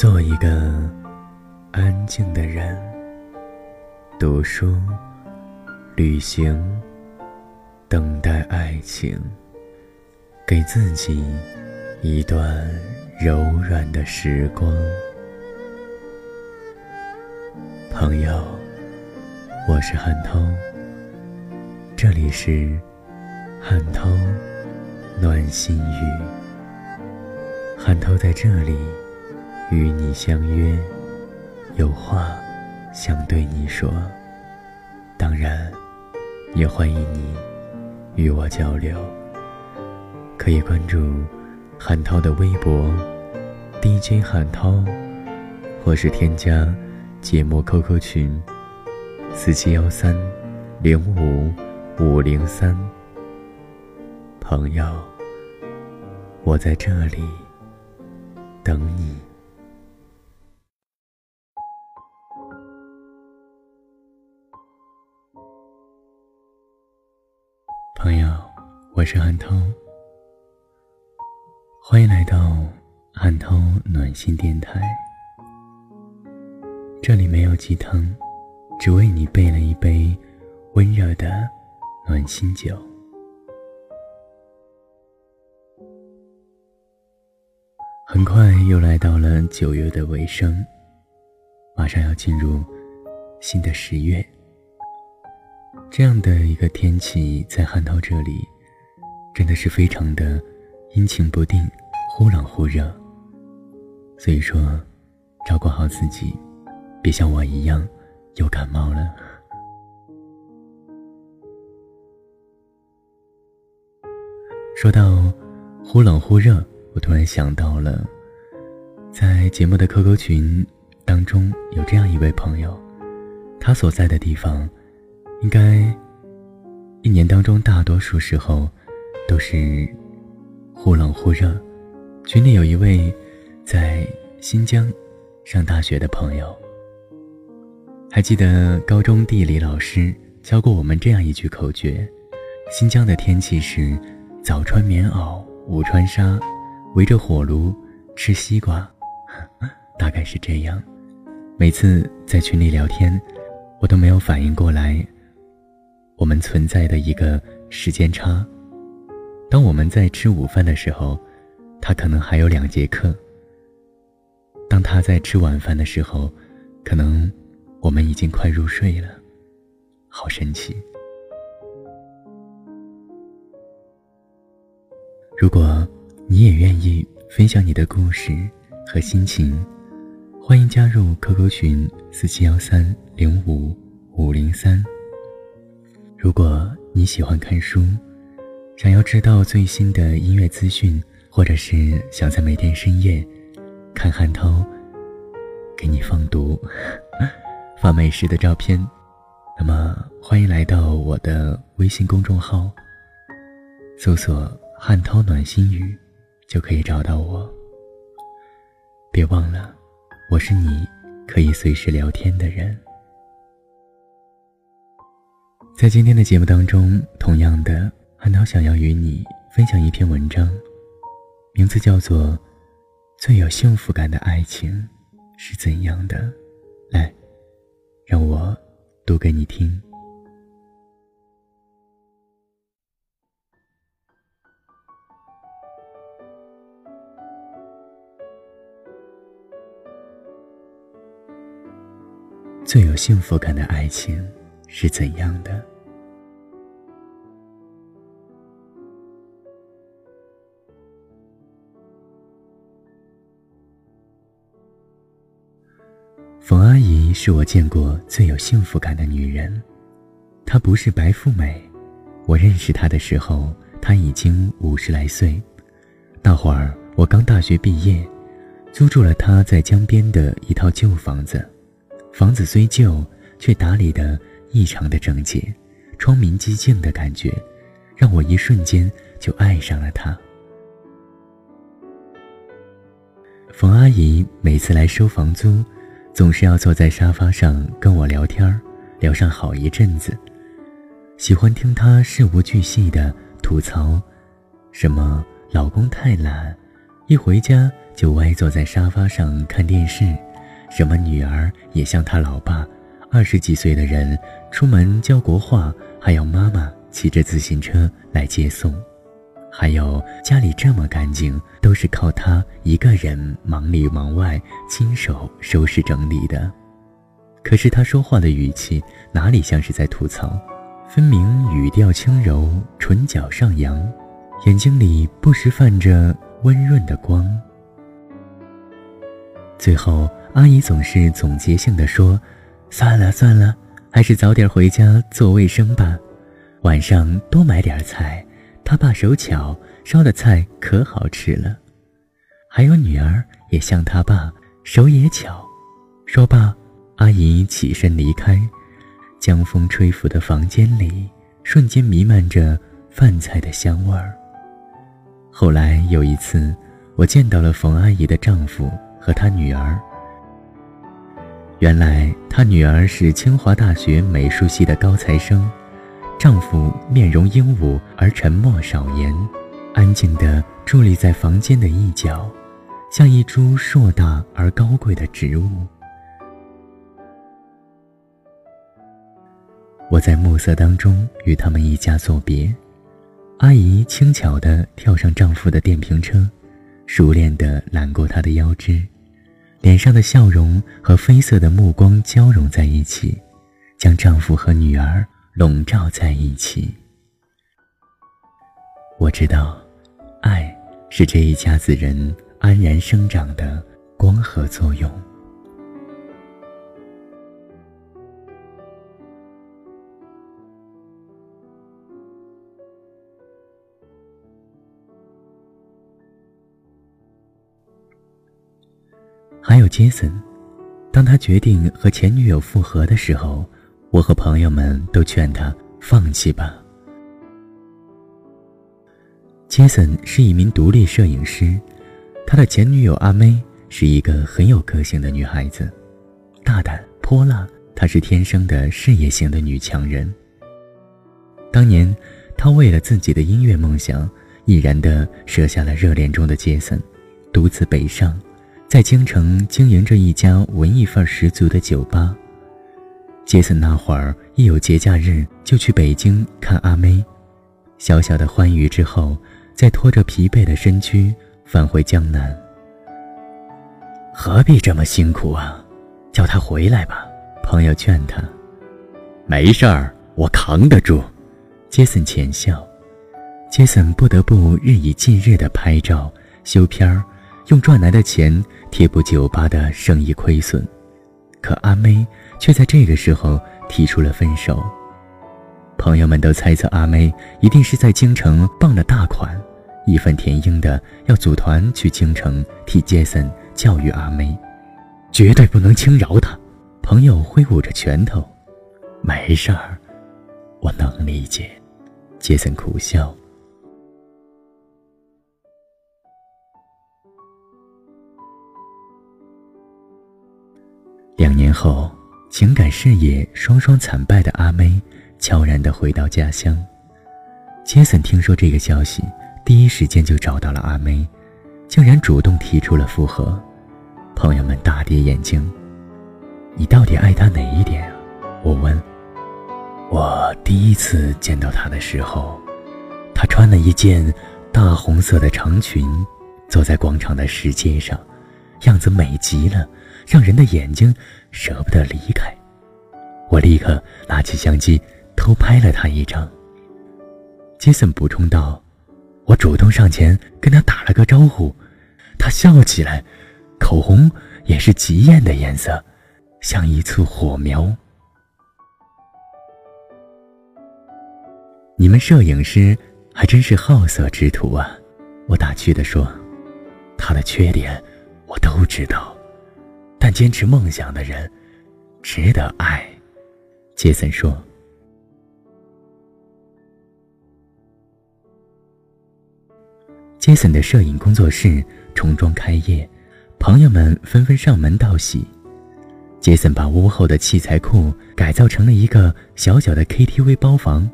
做一个安静的人，读书、旅行，等待爱情，给自己一段柔软的时光。朋友，我是汉涛，这里是汉涛暖心语，汉涛在这里。与你相约，有话想对你说。当然，也欢迎你与我交流。可以关注韩涛的微博 DJ 韩涛，或是添加节目 QQ 群四七幺三零五五零三。朋友，我在这里等你。是汉涛，欢迎来到汉涛暖心电台。这里没有鸡汤，只为你备了一杯温热的暖心酒。很快又来到了九月的尾声，马上要进入新的十月。这样的一个天气，在汉涛这里，真的是非常的阴晴不定，忽冷忽热。所以说，照顾好自己，别像我一样又感冒了。说到忽冷忽热，我突然想到了，在节目的 QQ 群当中，有这样一位朋友，他所在的地方。应该一年当中大多数时候都是忽冷忽热。群里有一位在新疆上大学的朋友，还记得高中地理老师教过我们这样一句口诀：新疆的天气是早穿棉袄，午穿纱，围着火炉吃西瓜，大概是这样。每次在群里聊天，我都没有反应过来。我们存在的一个时间差。当我们在吃午饭的时候，他可能还有两节课；当他在吃晚饭的时候，可能我们已经快入睡了。好神奇！如果你也愿意分享你的故事和心情，欢迎加入 QQ 群四七幺三零五五零三。如果你喜欢看书，想要知道最新的音乐资讯，或者是想在每天深夜看汉涛给你放毒、发美食的照片，那么欢迎来到我的微信公众号，搜索“汉涛暖心语”，就可以找到我。别忘了，我是你可以随时聊天的人。在今天的节目当中，同样的，韩涛想要与你分享一篇文章，名字叫做《最有幸福感的爱情是怎样的》。来，让我读给你听。最有幸福感的爱情是怎样的？是我见过最有幸福感的女人，她不是白富美，我认识她的时候，她已经五十来岁。那会儿我刚大学毕业，租住了她在江边的一套旧房子。房子虽旧，却打理得异常的整洁，窗明几净的感觉，让我一瞬间就爱上了她。冯阿姨每次来收房租。总是要坐在沙发上跟我聊天聊上好一阵子。喜欢听她事无巨细的吐槽，什么老公太懒，一回家就歪坐在沙发上看电视，什么女儿也像他老爸，二十几岁的人出门教国画还要妈妈骑着自行车来接送，还有家里这么干净都是靠他一个人忙里忙外亲手收拾整理的。可是他说话的语气哪里像是在吐槽，分明语调轻柔，唇角上扬，眼睛里不时泛着。温润的光。最后，阿姨总是总结性的说：“算了算了，还是早点回家做卫生吧。晚上多买点菜，他爸手巧，烧的菜可好吃了。还有女儿也像他爸，手也巧。”说罢，阿姨起身离开。江风吹拂的房间里，瞬间弥漫着饭菜的香味儿。后来有一次，我见到了冯阿姨的丈夫和她女儿。原来她女儿是清华大学美术系的高材生，丈夫面容英武而沉默少言，安静地伫立在房间的一角，像一株硕大而高贵的植物。我在暮色当中与他们一家作别。阿姨轻巧地跳上丈夫的电瓶车，熟练地揽过他的腰肢，脸上的笑容和绯色的目光交融在一起，将丈夫和女儿笼罩在一起。我知道，爱是这一家子人安然生长的光合作用。还有杰森，当他决定和前女友复合的时候，我和朋友们都劝他放弃吧。杰森是一名独立摄影师，他的前女友阿妹是一个很有个性的女孩子，大胆泼辣，她是天生的事业型的女强人。当年，她为了自己的音乐梦想，毅然地舍下了热恋中的杰森，独自北上。在京城经营着一家文艺范儿十足的酒吧。杰森那会儿一有节假日就去北京看阿妹，小小的欢愉之后，再拖着疲惫的身躯返回江南。何必这么辛苦啊？叫他回来吧。朋友劝他。没事儿，我扛得住。杰森浅笑。杰森不得不日以继日的拍照、修片儿。用赚来的钱贴补酒吧的生意亏损，可阿妹却在这个时候提出了分手。朋友们都猜测阿妹一定是在京城傍了大款，义愤填膺的要组团去京城替杰森教育阿妹，绝对不能轻饶他。朋友挥舞着拳头：“没事儿，我能理解。”杰森苦笑。两年后，情感事业双双惨败的阿妹悄然地回到家乡。杰森听说这个消息，第一时间就找到了阿妹，竟然主动提出了复合。朋友们大跌眼镜：“你到底爱他哪一点啊？”我问。我第一次见到他的时候，他穿了一件大红色的长裙，走在广场的石阶上，样子美极了。让人的眼睛舍不得离开，我立刻拿起相机偷拍了他一张。杰森补充道：“我主动上前跟他打了个招呼，他笑起来，口红也是极艳的颜色，像一簇火苗。”你们摄影师还真是好色之徒啊！我打趣地说：“他的缺点我都知道。”但坚持梦想的人，值得爱。杰森说。杰森的摄影工作室重装开业，朋友们纷纷上门道喜。杰森把屋后的器材库改造成了一个小小的 KTV 包房，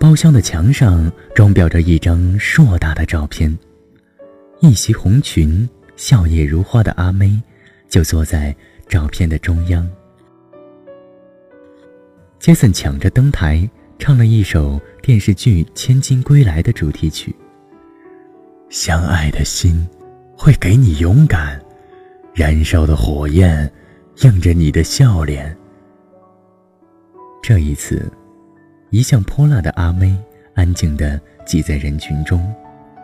包厢的墙上装裱着一张硕大的照片。一袭红裙、笑靥如花的阿妹，就坐在照片的中央。杰森抢着登台，唱了一首电视剧《千金归来》的主题曲。相爱的心，会给你勇敢，燃烧的火焰，映着你的笑脸。这一次，一向泼辣的阿妹安静地挤在人群中，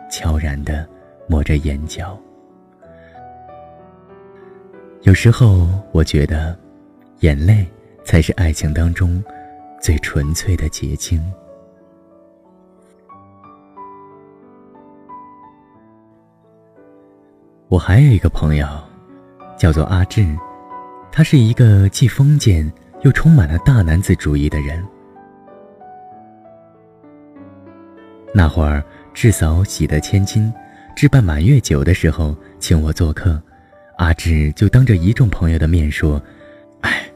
悄然地抹着眼角。有时候，我觉得，眼泪才是爱情当中最纯粹的结晶。我还有一个朋友，叫做阿志，他是一个既封建。又充满了大男子主义的人。那会儿，志嫂喜得千金，置办满月酒的时候，请我做客，阿志就当着一众朋友的面说：“哎，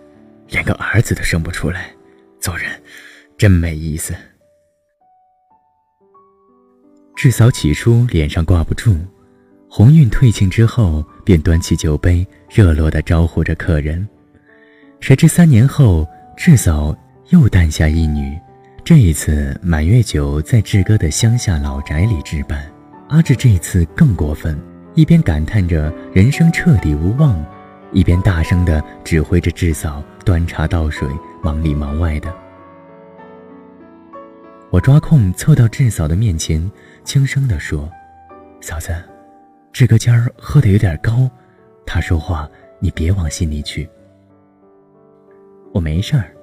连个儿子都生不出来，做人真没意思。”志嫂起初脸上挂不住，红晕退尽之后，便端起酒杯，热络地招呼着客人。谁知三年后，智嫂又诞下一女。这一次满月酒在志哥的乡下老宅里置办。阿志这一次更过分，一边感叹着人生彻底无望，一边大声地指挥着智嫂端茶倒水，忙里忙外的。我抓空凑到智嫂的面前，轻声地说：“嫂子，志哥今儿喝的有点高，他说话你别往心里去。”我没事儿，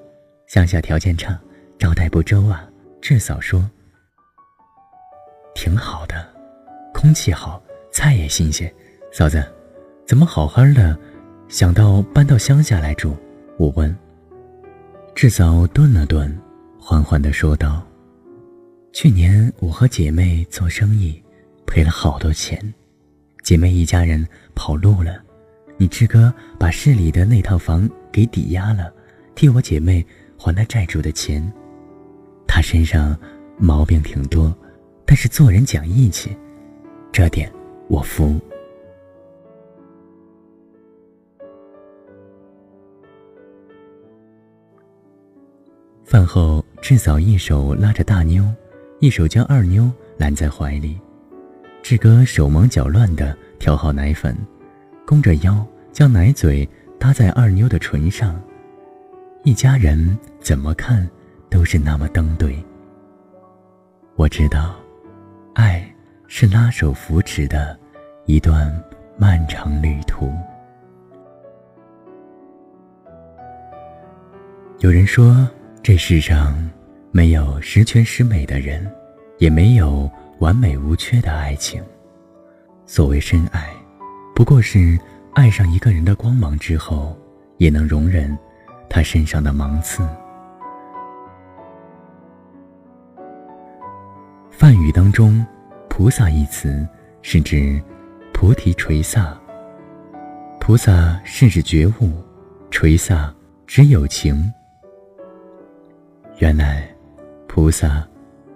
乡下条件差，招待不周啊。志嫂说：“挺好的，空气好，菜也新鲜。嫂子，怎么好好的，想到搬到乡下来住？”我问。志嫂顿了顿，缓缓地说道：“去年我和姐妹做生意，赔了好多钱，姐妹一家人跑路了，你志哥把市里的那套房给抵押了。”替我姐妹还了债主的钱，他身上毛病挺多，但是做人讲义气，这点我服。饭后，志嫂一手拉着大妞，一手将二妞揽在怀里，志哥手忙脚乱的调好奶粉，弓着腰将奶嘴搭在二妞的唇上。一家人怎么看都是那么登对。我知道，爱是拉手扶持的一段漫长旅途。有人说，这世上没有十全十美的人，也没有完美无缺的爱情。所谓深爱，不过是爱上一个人的光芒之后，也能容忍。他身上的芒刺。梵语当中，“菩萨”一词是指菩提垂萨。菩萨是指觉悟，垂萨指有情。原来，菩萨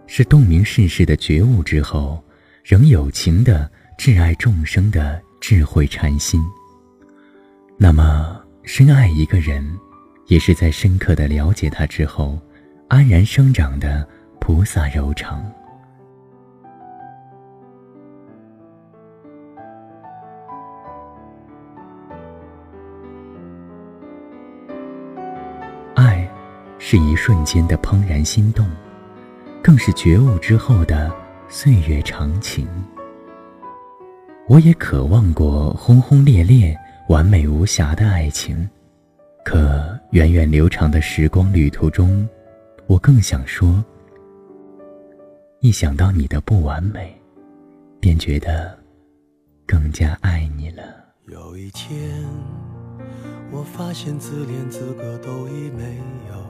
是洞明世事的觉悟之后，仍有情的挚爱众生的智慧禅心。那么，深爱一个人。也是在深刻的了解他之后，安然生长的菩萨柔肠。是一瞬间的怦然心动，更是觉悟之后的岁月长情。我也渴望过轰轰烈烈、完美无瑕的爱情。可源远流长的时光旅途中，我更想说：一想到你的不完美，便觉得更加爱你了。有一天，我发现自怜资格都已没有，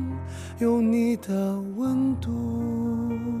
有你的温度。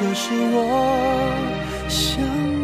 这是我想。